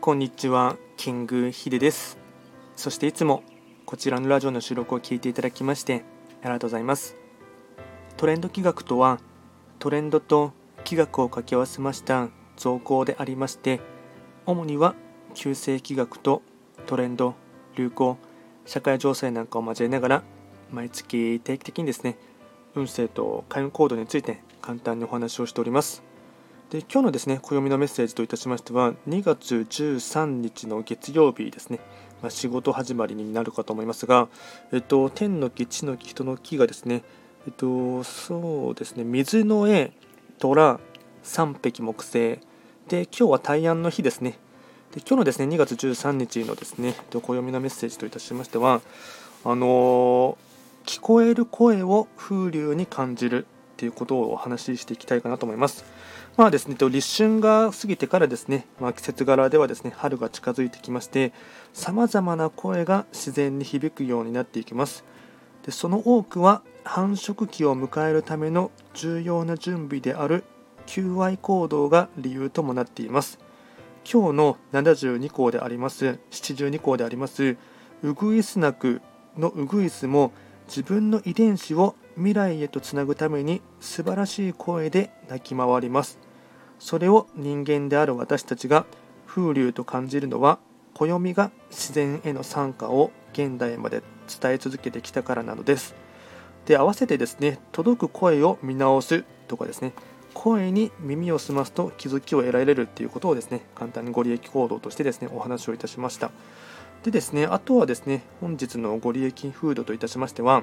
こんにちは、キングヒデです。そしていつもこちらのラジオの収録を聞いていただきましてありがとうございます。トレンド企画とは、トレンドと企画を掛け合わせました造語でありまして、主には旧世企画とトレンド、流行、社会情勢なんかを交えながら、毎月定期的にですね、運勢と開運行動について簡単にお話をしております。で今日のですね暦のメッセージといたしましては2月13日の月曜日ですね、まあ、仕事始まりになるかと思いますが、えっと、天の木、地の木、人の木がですね、えっと、そうですね、水の絵、虎、三匹木星、で、今日は大安の日ですね。で今日のですね2月13日のですね暦のメッセージといたしましてはあのー、聞こえる声を風流に感じるっていうことをお話ししていきたいかなと思います。まあですね、立春が過ぎてからですね、まあ、季節柄ではですね、春が近づいてきまして、さまざまな声が自然に響くようになっていきます。でその多くは繁殖期を迎えるための重要な準備である求愛行動が理由ともなっています。今日の72項であります、72項であります、ウグイスナクのウグイスも自分の遺伝子を未来へとつなぐために素晴らしい声で鳴き回ります。それを人間である私たちが風流と感じるのは暦が自然への参加を現代まで伝え続けてきたからなのです。で合わせてですね届く声を見直すとかですね声に耳を澄ますと気づきを得られるっていうことをですね簡単にご利益行動としてですねお話をいたしましたでですねあとはですね本日のご利益フードといたしましては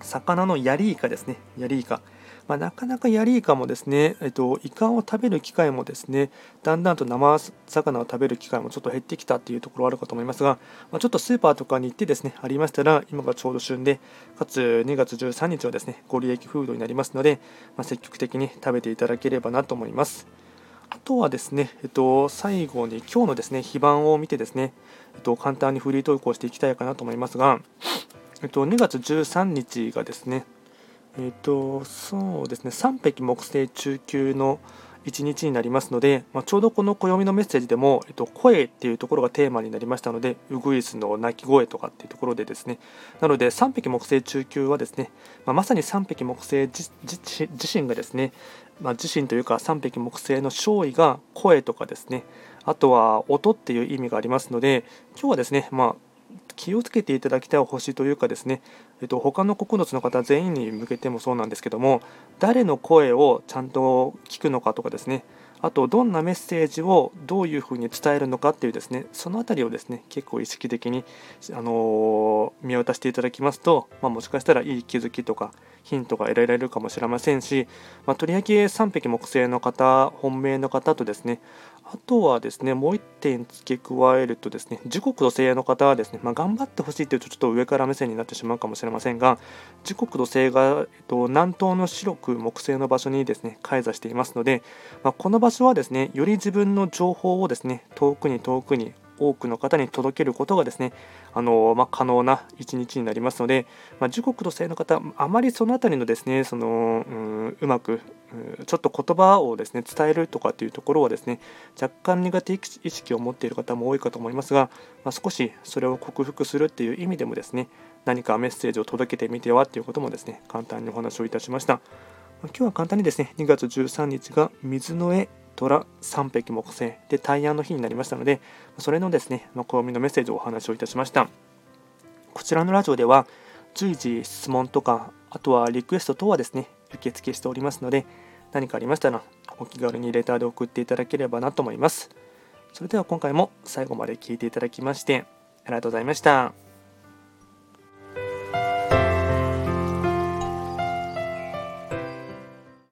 魚のヤリイカですねヤリイカまあ、なかなかヤリイカもですね、えっと、イカを食べる機会もですね、だんだんと生魚を食べる機会もちょっと減ってきたっていうところあるかと思いますが、まあ、ちょっとスーパーとかに行ってですね、ありましたら、今がちょうど旬で、かつ2月13日はですね、ご利益フードになりますので、まあ、積極的に食べていただければなと思います。あとはですね、えっと、最後に今日のですね、非番を見てですね、えっと、簡単にフリートークをしていきたいかなと思いますが、えっと、2月13日がですね、えっ、と、そうですね、3匹木星中級の1日になりますので、まあ、ちょうどこの暦のメッセージでも、えっと、声っていうところがテーマになりましたので、ウグイスの鳴き声とかっていうところでですね、なので3匹木星中級はですね、まあ、まさに3匹木星自身がですね、まあ、自身というか3匹木星の勝位が声とかですね、あとは音っていう意味がありますので、今日はですね、まあ、気をつけていただきたい星というかですね、えっと、他の9つの方全員に向けてもそうなんですけども誰の声をちゃんと聞くのかとかですねあとどんなメッセージをどういうふうに伝えるのかっていうですねその辺りをですね結構意識的に、あのー、見渡していただきますと、まあ、もしかしたらいい気づきとかヒントが得られるかもしれませんし、まあ、とりわけ3匹木星の方本命の方とですねあとはですね、もう1点付け加えるとですね、時刻土星の方はですね、まあ、頑張ってほしいというとちょっと上から目線になってしまうかもしれませんが、時刻土星が、えっと、南東の白く木星の場所にですね、開座していますので、ま、この場場所はですね、より自分の情報をですね、遠くに遠くに多くの方に届けることがですね、あのまあ、可能な一日になりますので、まあ、時刻土星の方、あまりその辺りのですね、そのうん、うまく、ちょっと言葉をですね、伝えるとかっていうところはですね、若干苦手意識を持っている方も多いかと思いますが、まあ、少しそれを克服するっていう意味でもですね、何かメッセージを届けてみてはっていうこともですね、簡単にお話をいたしました。今日は簡単にですね、2月13日が水の絵虎3匹木星で大安の日になりましたのでそれのですね暦のメッセージをお話をいたしました。こちらのラジオでは随時質問とかあとはリクエスト等はですね受付しておりますので何かありましたらお気軽にレターで送っていただければなと思います。それでは今回も最後まで聴いていただきましてありがとうございました。